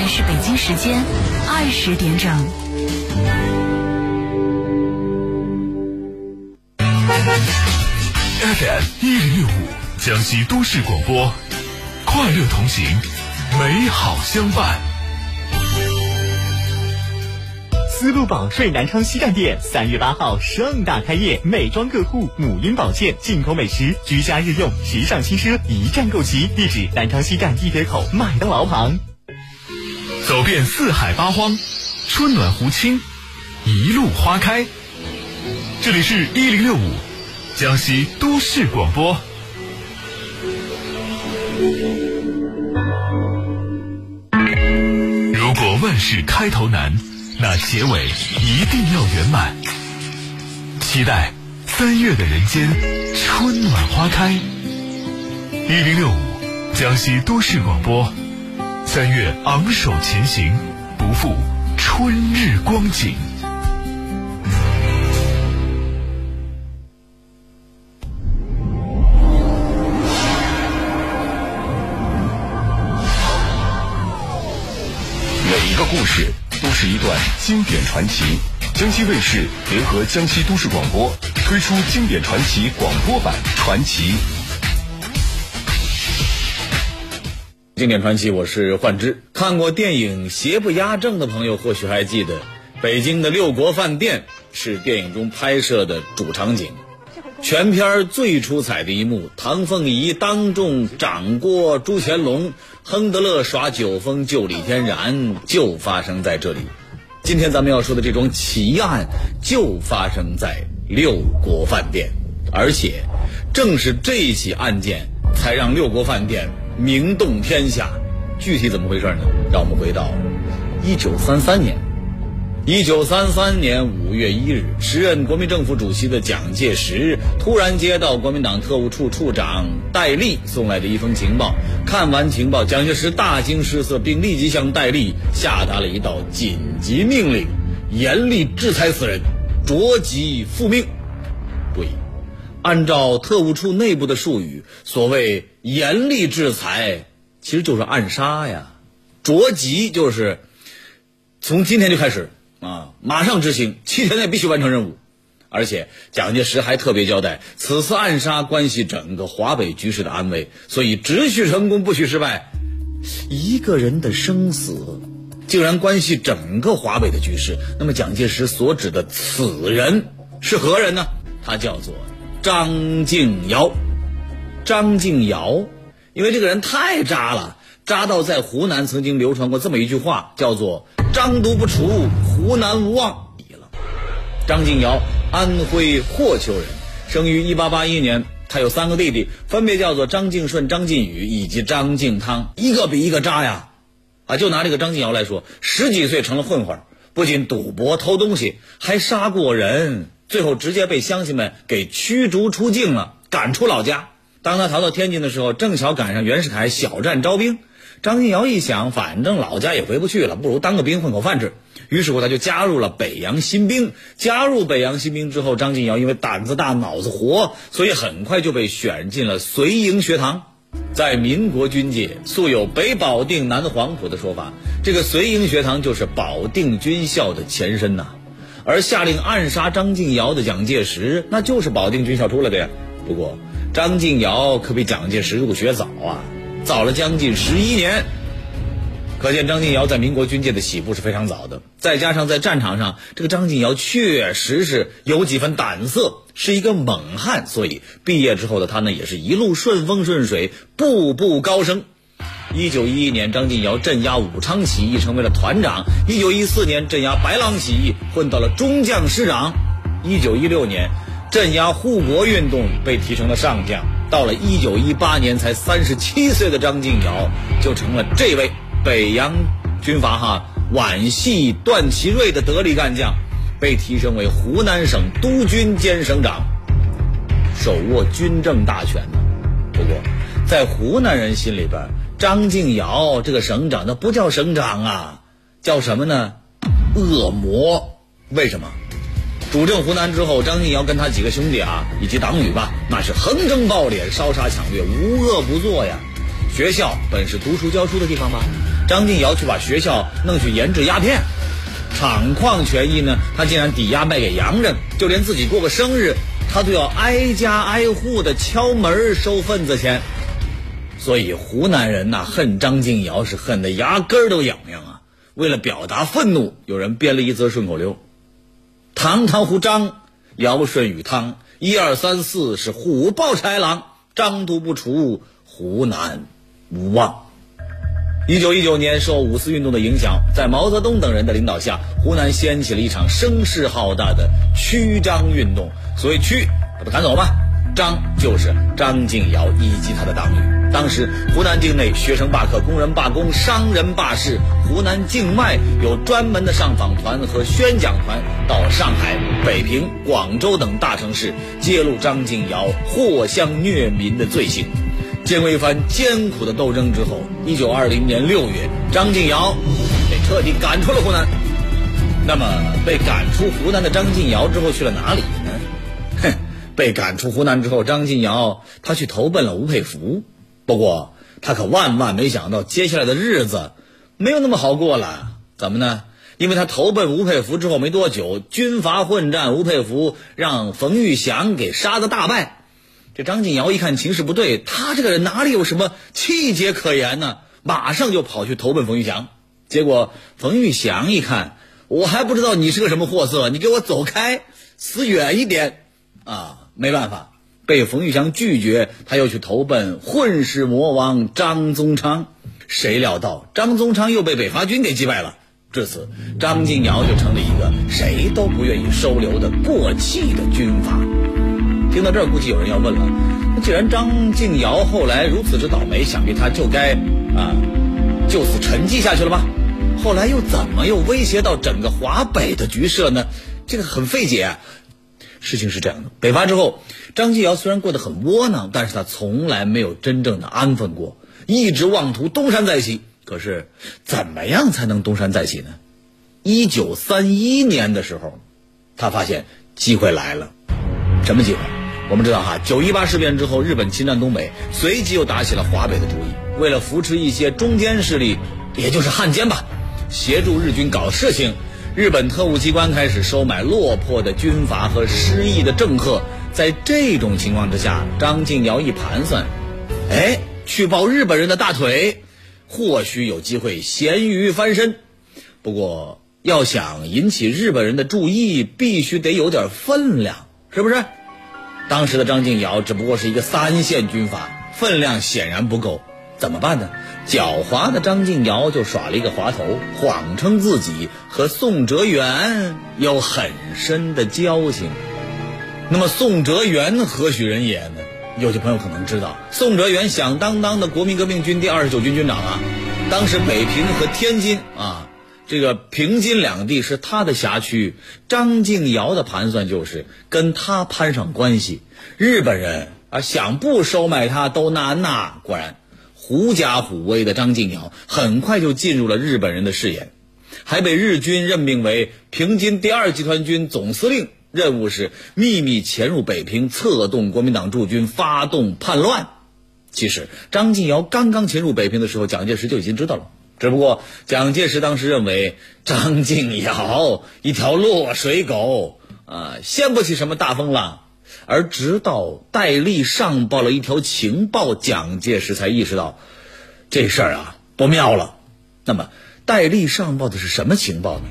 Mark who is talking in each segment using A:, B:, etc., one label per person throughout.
A: 在是北京时间二十点整。
B: FM 一零六五江西都市广播，快乐同行，美好相伴。
C: 丝路宝税南昌西站店三月八号盛大开业，美妆个护、母婴保健、进口美食、居家日用、时尚轻奢一站购齐。地址：南昌西站地铁口麦当劳旁。
B: 走遍四海八荒，春暖湖清，一路花开。这里是一零六五江西都市广播。如果万事开头难。那结尾一定要圆满。期待三月的人间，春暖花开。一零六五，江西都市广播。三月昂首前行，不负春日光景。
D: 每一个故事。都是一段经典传奇。江西卫视联合江西都市广播推出经典传奇广播版《传奇》。
E: 经典传奇，我是幻之。看过电影《邪不压正》的朋友，或许还记得，北京的六国饭店是电影中拍摄的主场景。全片最出彩的一幕，唐凤仪当众掌掴朱乾隆，亨德勒耍酒疯救李天然，就发生在这里。今天咱们要说的这桩奇案，就发生在六国饭店，而且正是这起案件，才让六国饭店名动天下。具体怎么回事呢？让我们回到一九三三年。一九三三年五月一日，时任国民政府主席的蒋介石突然接到国民党特务处处长戴笠送来的一封情报。看完情报，蒋介石大惊失色，并立即向戴笠下达了一道紧急命令：严厉制裁此人，着即复命。注意，按照特务处内部的术语，所谓严厉制裁，其实就是暗杀呀；着急就是从今天就开始。啊！马上执行，七天内必须完成任务。而且蒋介石还特别交代，此次暗杀关系整个华北局势的安危，所以只许成功，不许失败。一个人的生死，竟然关系整个华北的局势。那么蒋介石所指的此人是何人呢？他叫做张敬尧。张敬尧，因为这个人太渣了，渣到在湖南曾经流传过这么一句话，叫做。张毒不除，湖南无望。了。张敬尧，安徽霍邱人，生于一八八一年。他有三个弟弟，分别叫做张敬顺、张敬宇以及张敬汤，一个比一个渣呀！啊，就拿这个张敬尧来说，十几岁成了混混，不仅赌博、偷东西，还杀过人，最后直接被乡亲们给驱逐出境了，赶出老家。当他逃到天津的时候，正巧赶上袁世凯小站招兵。张敬尧一想，反正老家也回不去了，不如当个兵混口饭吃。于是乎，他就加入了北洋新兵。加入北洋新兵之后，张敬尧因为胆子大、脑子活，所以很快就被选进了随营学堂。在民国军界，素有“北保定，南黄埔”的说法，这个随营学堂就是保定军校的前身呐。而下令暗杀张敬尧的蒋介石，那就是保定军校出来的呀。不过，张敬尧可比蒋介石入学早啊。早了将近十一年，可见张敬尧在民国军界的起步是非常早的。再加上在战场上，这个张敬尧确实是有几分胆色，是一个猛汉，所以毕业之后的他呢，也是一路顺风顺水，步步高升。一九一一年，张敬尧镇压武昌起义，成为了团长；一九一四年，镇压白狼起义，混到了中将师长；一九一六年，镇压护国运动，被提成了上将。到了一九一八年，才三十七岁的张敬尧就成了这位北洋军阀哈皖系段祺瑞的得力干将，被提升为湖南省督军兼省长，手握军政大权呢。不过，在湖南人心里边，张敬尧这个省长那不叫省长啊，叫什么呢？恶魔。为什么？主政湖南之后，张敬尧跟他几个兄弟啊，以及党羽吧，那是横征暴敛、烧杀抢掠，无恶不作呀。学校本是读书教书的地方吧，张敬尧去把学校弄去研制鸦片。厂矿权益呢，他竟然抵押卖给洋人，就连自己过个生日，他都要挨家挨户的敲门收份子钱。所以湖南人呐，恨张敬尧是恨得牙根儿都痒痒啊！为了表达愤怒，有人编了一则顺口溜：“堂堂湖张，尧舜禹汤，一二三四是虎豹豺狼，张都不除，湖南无望。”一九一九年，受五四运动的影响，在毛泽东等人的领导下，湖南掀起了一场声势浩大的驱张运动。所谓“驱”，把他赶走吧。张就是张敬尧以及他的党羽。当时，湖南境内学生罢课、工人罢工、商人罢市，湖南境外有专门的上访团和宣讲团到上海、北平、广州等大城市，揭露张敬尧藿香虐民的罪行。经过一番艰苦的斗争之后，一九二零年六月，张敬尧被彻底赶出了湖南。那么，被赶出湖南的张敬尧之后去了哪里呢？哼，被赶出湖南之后，张敬尧他去投奔了吴佩孚。不过，他可万万没想到，接下来的日子没有那么好过了。怎么呢？因为他投奔吴佩孚之后没多久，军阀混战，吴佩孚让冯玉祥给杀的大败。这张敬尧一看情势不对，他这个人哪里有什么气节可言呢？马上就跑去投奔冯玉祥。结果冯玉祥一看，我还不知道你是个什么货色，你给我走开，死远一点！啊，没办法，被冯玉祥拒绝，他又去投奔混世魔王张宗昌。谁料到张宗昌又被北伐军给击败了。至此，张敬尧就成了一个谁都不愿意收留的过气的军阀。听到这儿，估计有人要问了：那既然张敬尧后来如此之倒霉，想必他就该啊就此沉寂下去了吧？后来又怎么又威胁到整个华北的局势了呢？这个很费解。事情是这样的：北伐之后，张敬尧虽然过得很窝囊，但是他从来没有真正的安分过，一直妄图东山再起。可是，怎么样才能东山再起呢？一九三一年的时候，他发现机会来了。什么机会？我们知道哈，九一八事变之后，日本侵占东北，随即又打起了华北的主意。为了扶持一些中间势力，也就是汉奸吧，协助日军搞事情，日本特务机关开始收买落魄的军阀和失意的政客。在这种情况之下，张敬尧一盘算，哎，去抱日本人的大腿，或许有机会咸鱼翻身。不过，要想引起日本人的注意，必须得有点分量，是不是？当时的张敬尧只不过是一个三线军阀，分量显然不够，怎么办呢？狡猾的张敬尧就耍了一个滑头，谎称自己和宋哲元有很深的交情。那么宋哲元何许人也呢？有些朋友可能知道，宋哲元响当当的国民革命军第二十九军军长啊，当时北平和天津啊。这个平津两地是他的辖区，张敬尧的盘算就是跟他攀上关系。日本人啊，想不收买他都难呐。果然，狐假虎威的张敬尧很快就进入了日本人的视野，还被日军任命为平津第二集团军总司令，任务是秘密潜入北平，策动国民党驻军发动叛乱。其实，张敬尧刚刚潜入北平的时候，蒋介石就已经知道了。只不过蒋介石当时认为张敬尧一条落水狗啊，掀不起什么大风浪，而直到戴笠上报了一条情报，蒋介石才意识到这事儿啊不妙了。那么戴笠上报的是什么情报呢？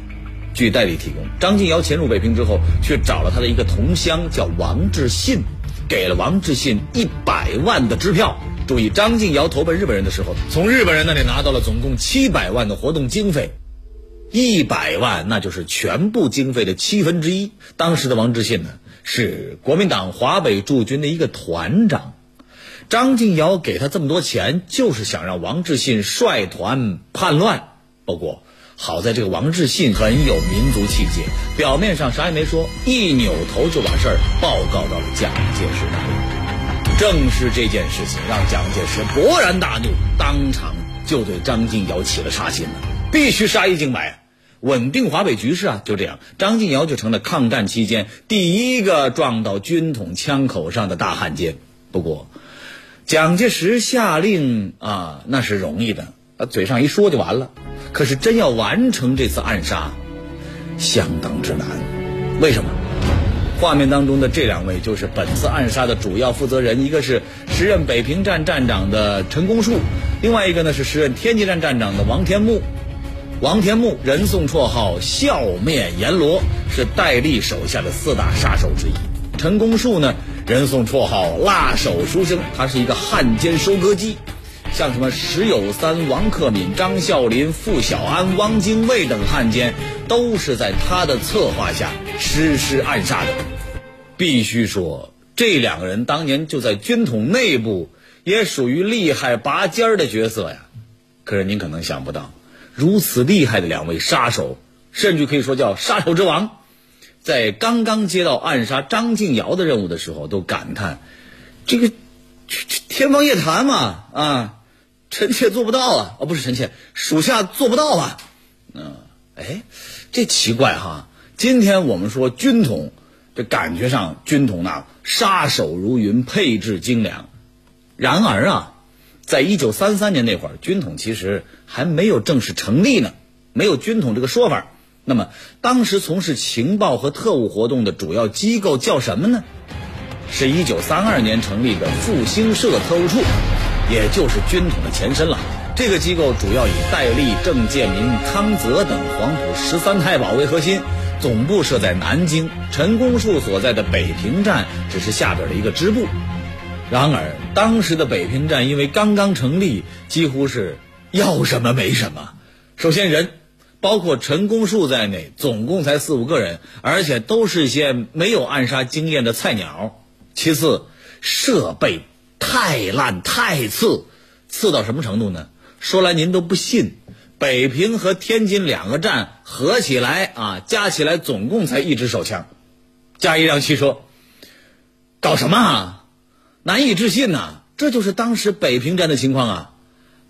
E: 据戴笠提供，张敬尧潜入北平之后，去找了他的一个同乡，叫王志信，给了王志信一百万的支票。注意，张敬尧投奔日本人的时候，从日本人那里拿到了总共七百万的活动经费，一百万那就是全部经费的七分之一。当时的王志信呢，是国民党华北驻军的一个团长，张敬尧给他这么多钱，就是想让王志信率团叛乱。不过好在这个王志信很有民族气节，表面上啥也没说，一扭头就把事儿报告到了蒋介石那里。正是这件事情让蒋介石勃然大怒，当场就对张敬尧起了杀心了，必须杀一儆百，稳定华北局势啊！就这样，张敬尧就成了抗战期间第一个撞到军统枪口上的大汉奸。不过，蒋介石下令啊，那是容易的，啊，嘴上一说就完了。可是真要完成这次暗杀，相当之难。为什么？画面当中的这两位就是本次暗杀的主要负责人，一个是时任北平站站长的陈公树，另外一个呢是时任天津站站长的王天木。王天木人送绰号“笑面阎罗”，是戴笠手下的四大杀手之一。陈公树呢，人送绰号“辣手书生”，他是一个汉奸收割机。像什么石友三、王克敏、张啸林、傅小安、汪精卫等汉奸，都是在他的策划下实施暗杀的。必须说，这两个人当年就在军统内部也属于厉害拔尖儿的角色呀。可是您可能想不到，如此厉害的两位杀手，甚至可以说叫杀手之王，在刚刚接到暗杀张敬尧的任务的时候，都感叹：“这个天方夜谭嘛，啊！”臣妾做不到啊！哦，不是臣妾，属下做不到啊。嗯，哎，这奇怪哈。今天我们说军统，这感觉上军统那杀手如云，配置精良。然而啊，在一九三三年那会儿，军统其实还没有正式成立呢，没有军统这个说法。那么，当时从事情报和特务活动的主要机构叫什么呢？是一九三二年成立的复兴社特务处。也就是军统的前身了。这个机构主要以戴笠、郑介民、康泽等黄埔十三太保为核心，总部设在南京。陈公树所在的北平站只是下边的一个支部。然而，当时的北平站因为刚刚成立，几乎是要什么没什么。首先，人包括陈公树在内，总共才四五个人，而且都是些没有暗杀经验的菜鸟。其次，设备。太烂太次，次到什么程度呢？说来您都不信，北平和天津两个站合起来啊，加起来总共才一支手枪，加一辆汽车，搞什么啊？难以置信呐！这就是当时北平站的情况啊。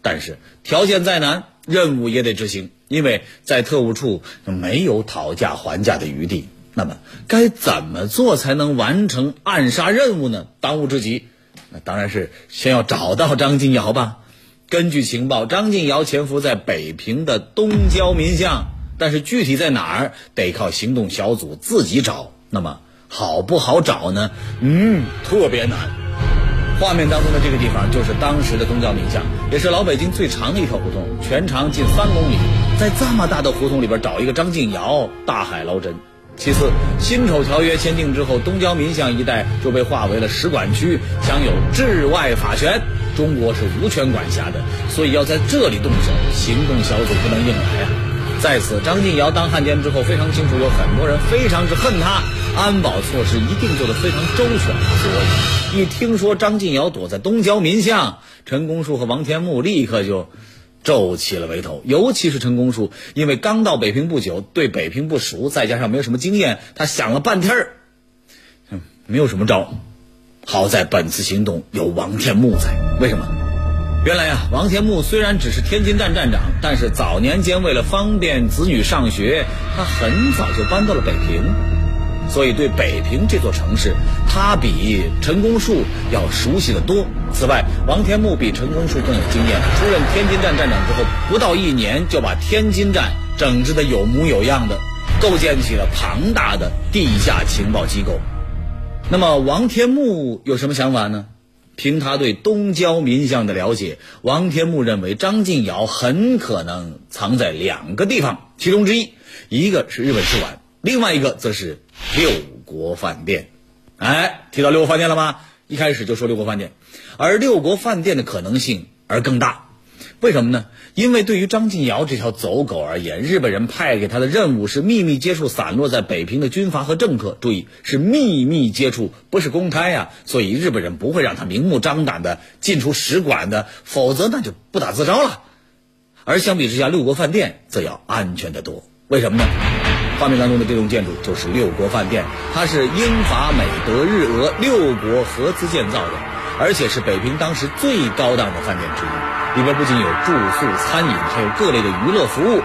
E: 但是条件再难，任务也得执行，因为在特务处没有讨价还价的余地。那么该怎么做才能完成暗杀任务呢？当务之急。那当然是先要找到张静尧吧。根据情报，张静尧潜伏在北平的东郊民巷，但是具体在哪儿，得靠行动小组自己找。那么好不好找呢？嗯，特别难。画面当中的这个地方就是当时的东交民巷，也是老北京最长的一条胡同，全长近三公里。在这么大的胡同里边找一个张敬尧，大海捞针。其次，辛丑条约签订之后，东交民巷一带就被划为了使馆区，享有治外法权，中国是无权管辖的，所以要在这里动手，行动小组不能硬来啊。在此，张敬尧当汉奸之后，非常清楚有很多人非常之恨他，安保措施一定做得非常周全。所以，一听说张敬尧躲在东郊民巷，陈公树和王天木立刻就。皱起了眉头，尤其是陈公树，因为刚到北平不久，对北平不熟，再加上没有什么经验，他想了半天儿，嗯，没有什么招。好在本次行动有王天木在，为什么？原来啊，王天木虽然只是天津站站长，但是早年间为了方便子女上学，他很早就搬到了北平。所以，对北平这座城市，他比陈公树要熟悉的多。此外，王天木比陈公树更有经验。出任天津站站长之后，不到一年就把天津站整治的有模有样的，构建起了庞大的地下情报机构。那么，王天木有什么想法呢？凭他对东郊民巷的了解，王天木认为张敬尧很可能藏在两个地方，其中之一，一个是日本使馆。另外一个则是六国饭店，哎，提到六国饭店了吗？一开始就说六国饭店，而六国饭店的可能性而更大，为什么呢？因为对于张敬尧这条走狗而言，日本人派给他的任务是秘密接触散落在北平的军阀和政客，注意是秘密接触，不是公开呀，所以日本人不会让他明目张胆的进出使馆的，否则那就不打自招了。而相比之下，六国饭店则要安全的多，为什么呢？画面当中的这栋建筑就是六国饭店，它是英法美德日俄六国合资建造的，而且是北平当时最高档的饭店之一。里边不仅有住宿、餐饮，还有各类的娱乐服务。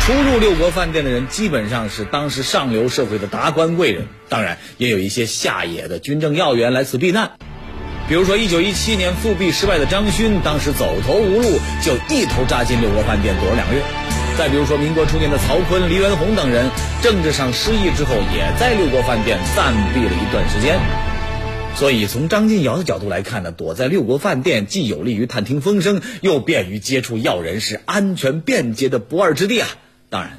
E: 出入六国饭店的人基本上是当时上流社会的达官贵人，当然也有一些下野的军政要员来此避难。比如说，一九一七年复辟失败的张勋，当时走投无路，就一头扎进六国饭店躲了两个月。再比如说，民国初年的曹锟、黎元洪等人，政治上失意之后，也在六国饭店暂避了一段时间。所以，从张敬尧的角度来看呢，躲在六国饭店既有利于探听风声，又便于接触要人，是安全便捷的不二之地啊。当然，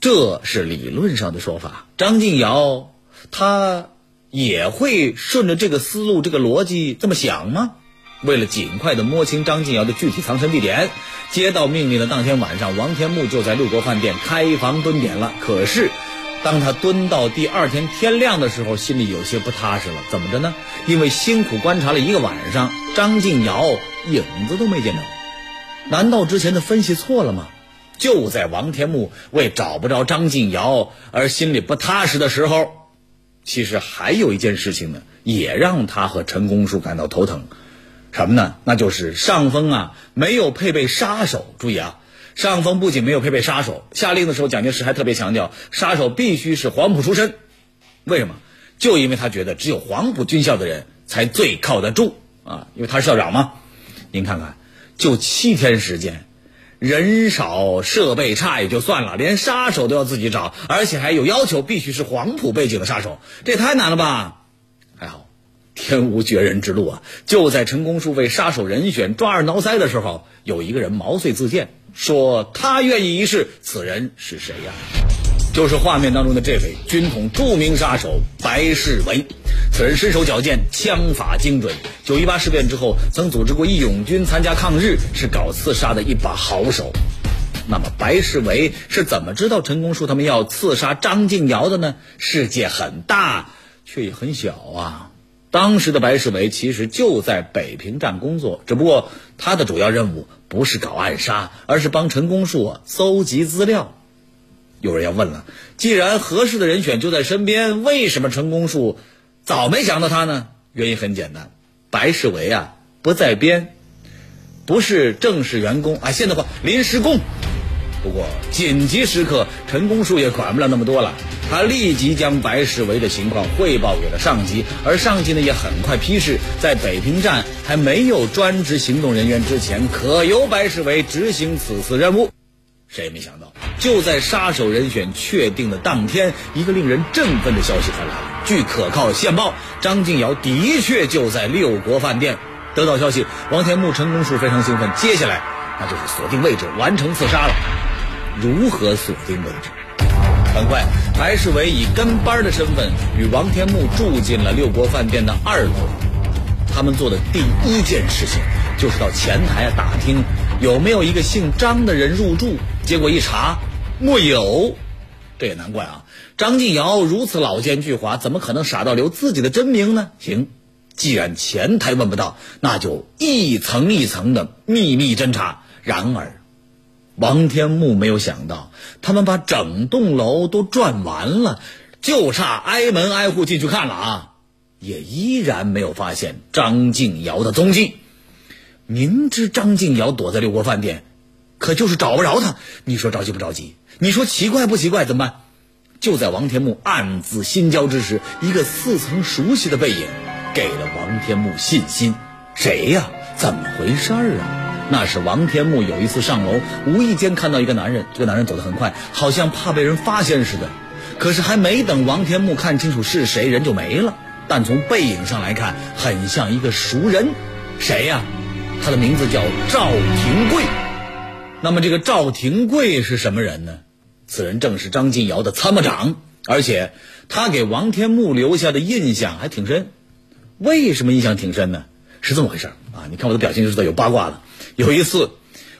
E: 这是理论上的说法。张敬尧他。也会顺着这个思路、这个逻辑这么想吗？为了尽快的摸清张敬尧的具体藏身地点，接到命令的当天晚上，王天木就在六国饭店开房蹲点了。可是，当他蹲到第二天天亮的时候，心里有些不踏实了。怎么着呢？因为辛苦观察了一个晚上，张敬尧影子都没见着。难道之前的分析错了吗？就在王天木为找不着张敬尧而心里不踏实的时候。其实还有一件事情呢，也让他和陈公树感到头疼，什么呢？那就是上峰啊没有配备杀手。注意啊，上峰不仅没有配备杀手，下令的时候，蒋介石还特别强调，杀手必须是黄埔出身。为什么？就因为他觉得只有黄埔军校的人才最靠得住啊，因为他是校长嘛。您看看，就七天时间。人少设备差也就算了，连杀手都要自己找，而且还有要求必须是黄埔背景的杀手，这也太难了吧？还好，天无绝人之路啊！就在陈公树为杀手人选抓耳挠腮的时候，有一个人毛遂自荐，说他愿意一试。此人是谁呀？就是画面当中的这位军统著名杀手白世维。此人身手矫健，枪法精准。九一八事变之后，曾组织过义勇军参加抗日，是搞刺杀的一把好手。那么，白世维是怎么知道陈公树他们要刺杀张敬尧的呢？世界很大，却也很小啊。当时的白世维其实就在北平站工作，只不过他的主要任务不是搞暗杀，而是帮陈公树搜集资料。有人要问了，既然合适的人选就在身边，为什么陈公树？早没想到他呢，原因很简单，白世维啊不在编，不是正式员工啊，现在话临时工。不过紧急时刻，陈公树也管不了那么多了，他立即将白世维的情况汇报给了上级，而上级呢也很快批示，在北平站还没有专职行动人员之前，可由白世维执行此次任务。谁也没想到，就在杀手人选确定的当天，一个令人振奋的消息传来了。据可靠线报，张敬尧的确就在六国饭店。得到消息，王天木、陈公树非常兴奋。接下来，那就是锁定位置，完成刺杀了。如何锁定位置？很快，白世伟以跟班的身份与王天木住进了六国饭店的二楼。他们做的第一件事情，就是到前台啊打听有没有一个姓张的人入住。结果一查，没有。这也难怪啊。张敬尧如此老奸巨猾，怎么可能傻到留自己的真名呢？行，既然前台问不到，那就一层一层的秘密侦查。然而，王天木没有想到，他们把整栋楼都转完了，就差挨门挨户进去看了啊，也依然没有发现张静瑶的踪迹。明知张静瑶躲在六国饭店，可就是找不着他。你说着急不着急？你说奇怪不奇怪？怎么办？就在王天木暗自心焦之时，一个似曾熟悉的背影给了王天木信心。谁呀？怎么回事儿啊？那是王天木有一次上楼，无意间看到一个男人。这个男人走得很快，好像怕被人发现似的。可是还没等王天木看清楚是谁，人就没了。但从背影上来看，很像一个熟人。谁呀？他的名字叫赵廷贵。那么这个赵廷贵是什么人呢？此人正是张敬尧的参谋长，而且他给王天木留下的印象还挺深。为什么印象挺深呢？是这么回事啊！你看我的表情就知道有八卦了。有一次，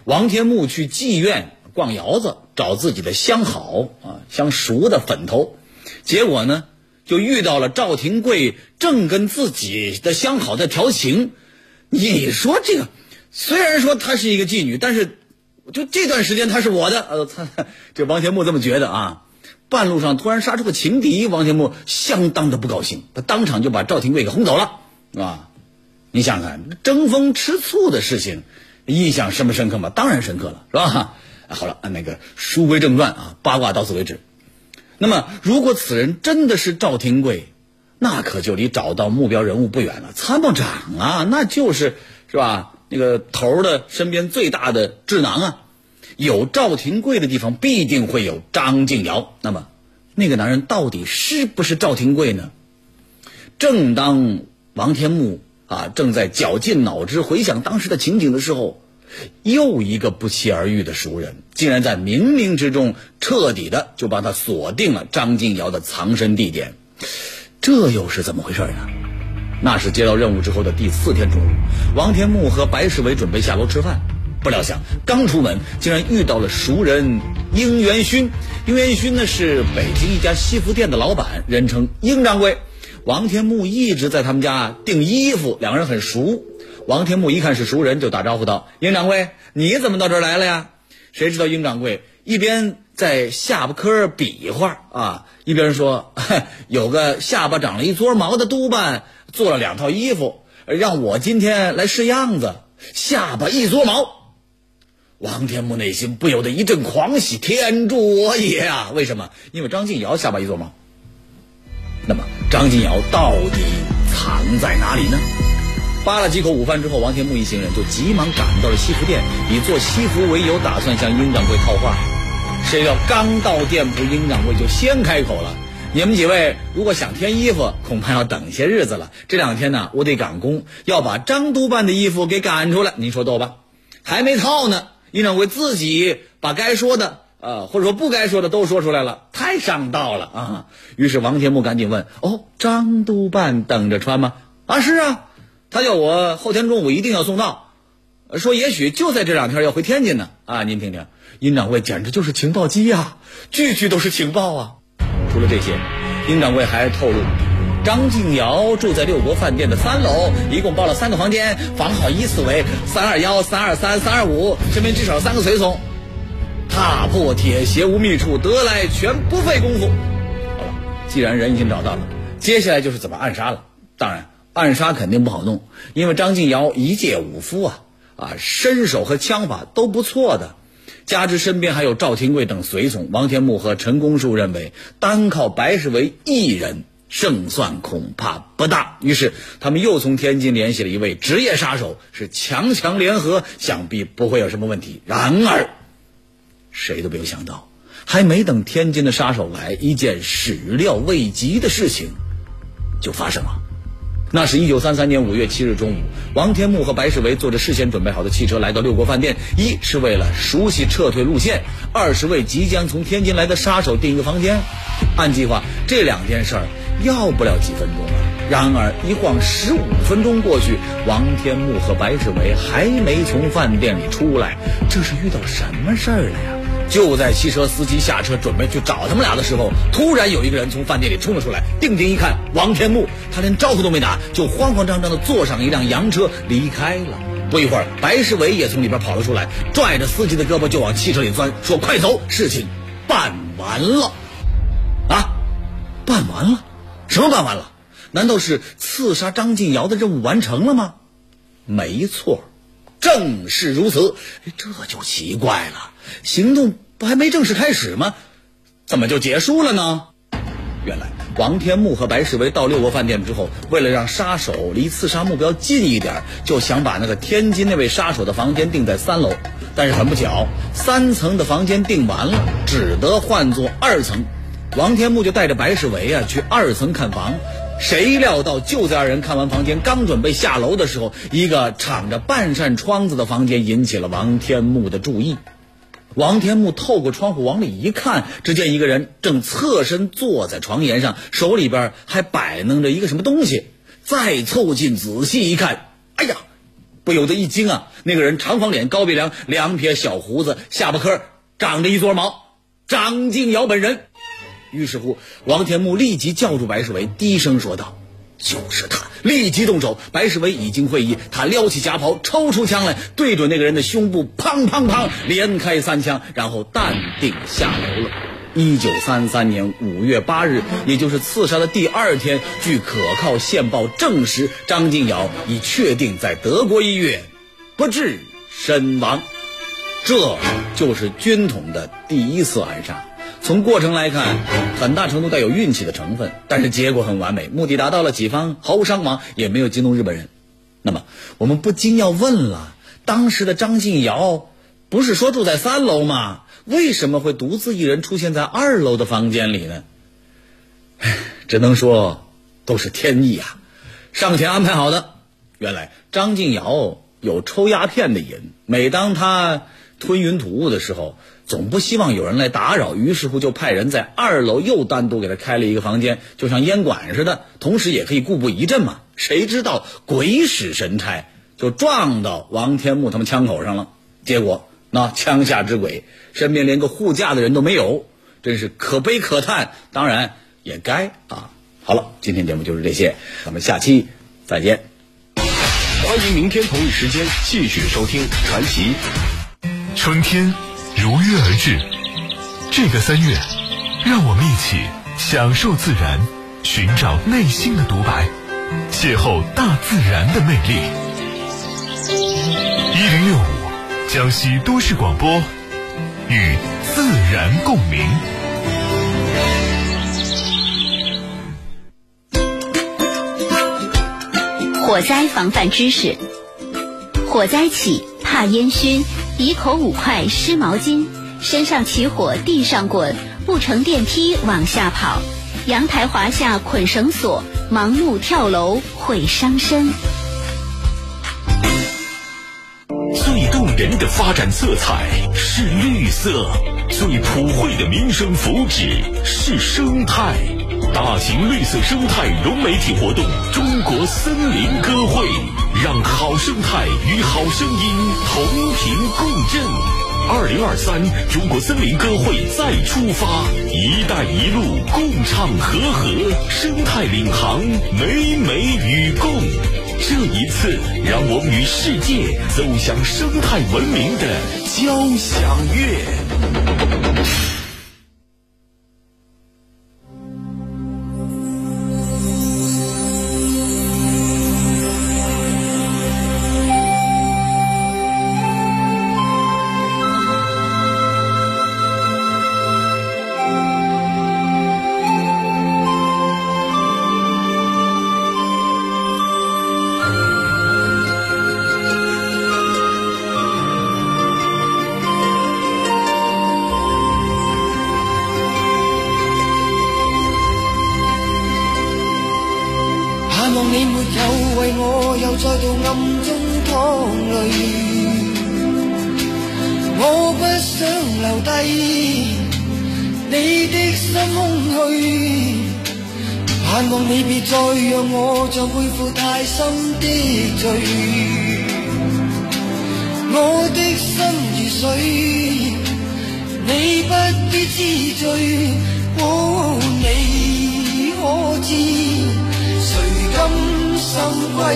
E: 王天木去妓院逛窑子，找自己的相好啊，相熟的粉头，结果呢，就遇到了赵廷贵正跟自己的相好在调情。你说这个，虽然说她是一个妓女，但是。就这段时间她是我的，呃，他这王天木这么觉得啊。半路上突然杀出个情敌，王天木相当的不高兴，他当场就把赵廷贵给轰走了，啊，你想想看，争风吃醋的事情，印象深不深刻吗？当然深刻了，是吧？好了，那个书归正传啊，八卦到此为止。那么，如果此人真的是赵廷贵，那可就离找到目标人物不远了。参谋长啊，那就是是吧？那个头的身边最大的智囊啊，有赵廷贵的地方必定会有张敬尧。那么，那个男人到底是不是赵廷贵呢？正当王天木啊正在绞尽脑汁回想当时的情景的时候，又一个不期而遇的熟人，竟然在冥冥之中彻底的就帮他锁定了张敬尧的藏身地点。这又是怎么回事呢？那是接到任务之后的第四天中午，王天木和白世伟准备下楼吃饭，不料想刚出门，竟然遇到了熟人应元勋。应元勋呢是北京一家西服店的老板，人称应掌柜。王天木一直在他们家订衣服，两个人很熟。王天木一看是熟人，就打招呼道：“英掌柜，你怎么到这儿来了呀？”谁知道英掌柜一边在下巴颏比划啊，一边说：“有个下巴长了一撮毛的督办。”做了两套衣服，让我今天来试样子。下巴一撮毛，王天木内心不由得一阵狂喜。天助我也啊！为什么？因为张静瑶下巴一撮毛。那么张金瑶到底藏在哪里呢？扒了几口午饭之后，王天木一行人就急忙赶到了西服店，以做西服为由，打算向殷掌柜套话。谁料刚到店铺，殷掌柜就先开口了。你们几位如果想添衣服，恐怕要等些日子了。这两天呢，我得赶工，要把张督办的衣服给赶出来。您说逗吧？还没套呢，殷掌柜自己把该说的，呃，或者说不该说的都说出来了，太上道了啊！于是王天木赶紧问：“哦，张督办等着穿吗？”“啊，是啊，他叫我后天中午一定要送到，说也许就在这两天要回天津呢。”啊，您听听，殷掌柜简直就是情报机呀，句句都是情报啊！除了这些，殷掌柜还透露，张静尧住在六国饭店的三楼，一共包了三个房间，房号依次为三二幺、三二三、三二五，身边至少三个随从。踏破铁鞋无觅处，得来全不费工夫。好了，既然人已经找到了，接下来就是怎么暗杀了。当然，暗杀肯定不好弄，因为张敬尧一介武夫啊，啊，身手和枪法都不错的。加之身边还有赵廷贵等随从，王天木和陈公树认为单靠白世维一人胜算恐怕不大，于是他们又从天津联系了一位职业杀手，是强强联合，想必不会有什么问题。然而，谁都没有想到，还没等天津的杀手来，一件始料未及的事情就发生了。那是一九三三年五月七日中午，王天木和白世维坐着事先准备好的汽车来到六国饭店，一是为了熟悉撤退路线，二是为即将从天津来的杀手订一个房间。按计划，这两件事儿要不了几分钟。然而一晃十五分钟过去，王天木和白世维还没从饭店里出来，这是遇到什么事儿了呀？就在汽车司机下车准备去找他们俩的时候，突然有一个人从饭店里冲了出来，定睛一看，王天木，他连招呼都没打，就慌慌张张地坐上一辆洋车离开了。不一会儿，白世伟也从里边跑了出来，拽着司机的胳膊就往汽车里钻，说：“快走，事情办完了。”啊，办完了？什么办完了？难道是刺杀张静尧的任务完成了吗？没错，正是如此。这就奇怪了。行动不还没正式开始吗？怎么就结束了呢？原来王天木和白世维到六国饭店之后，为了让杀手离刺杀目标近一点，就想把那个天津那位杀手的房间定在三楼。但是很不巧，三层的房间订完了，只得换作二层。王天木就带着白世维啊去二层看房。谁料到就在二人看完房间，刚准备下楼的时候，一个敞着半扇窗子的房间引起了王天木的注意。王天木透过窗户往里一看，只见一个人正侧身坐在床沿上，手里边还摆弄着一个什么东西。再凑近仔细一看，哎呀，不由得一惊啊！那个人长方脸、高鼻梁、两撇小胡子，下巴颏长着一撮毛，张静瑶本人。于是乎，王天木立即叫住白世维，低声说道。就是他，立即动手。白世维已经会意，他撩起夹袍，抽出枪来，对准那个人的胸部，砰砰砰，连开三枪，然后淡定下楼了。一九三三年五月八日，也就是刺杀的第二天，据可靠线报证实，张敬尧已确定在德国医院不治身亡。这就是军统的第一次暗杀。从过程来看，很大程度带有运气的成分，但是结果很完美，目的达到了，己方毫无伤亡，也没有惊动日本人。那么，我们不禁要问了：当时的张晋尧不是说住在三楼吗？为什么会独自一人出现在二楼的房间里呢？唉，只能说都是天意啊！上前安排好的。原来张晋尧有抽鸦片的瘾，每当他吞云吐雾的时候，总不希望有人来打扰，于是乎就派人在二楼又单独给他开了一个房间，就像烟馆似的，同时也可以固步一阵嘛。谁知道鬼使神差，就撞到王天木他们枪口上了。结果那枪下之鬼身边连个护驾的人都没有，真是可悲可叹。当然也该啊。好了，今天节目就是这些，咱们下期再见。
D: 欢迎明天同一时间继续收听《传奇》。
B: 春天如约而至，这个三月，让我们一起享受自然，寻找内心的独白，邂逅大自然的魅力。一零六五，江西都市广播，与自然共鸣。
A: 火灾防范知识：火灾起，怕烟熏，鼻口五块湿毛巾，身上起火地上滚，不乘电梯往下跑，阳台滑下捆绳索，盲目跳楼会伤身。
D: 最动人的发展色彩是绿色，最普惠的民生福祉是生态。大型绿色生态融媒体活动——中国森林歌会，让好生态与好声音同频共振。二零二三中国森林歌会再出发，“一带一路”共唱和合，生态领航，美美与共。这一次，让我们与世界走向生态文明的交响乐。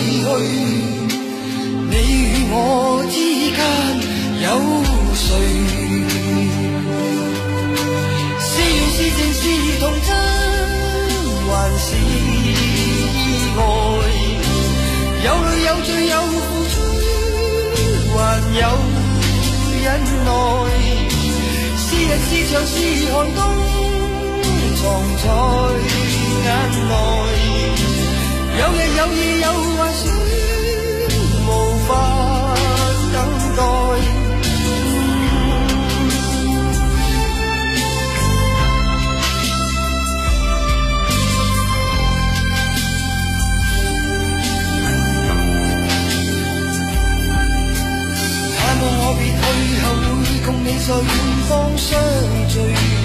D: 去，你与我之间有谁？是缘是情是童真，还是意外？有泪有罪有付出，还有忍耐。是日是长是寒冬，藏
F: 在眼内。有日有夜有。在远方相聚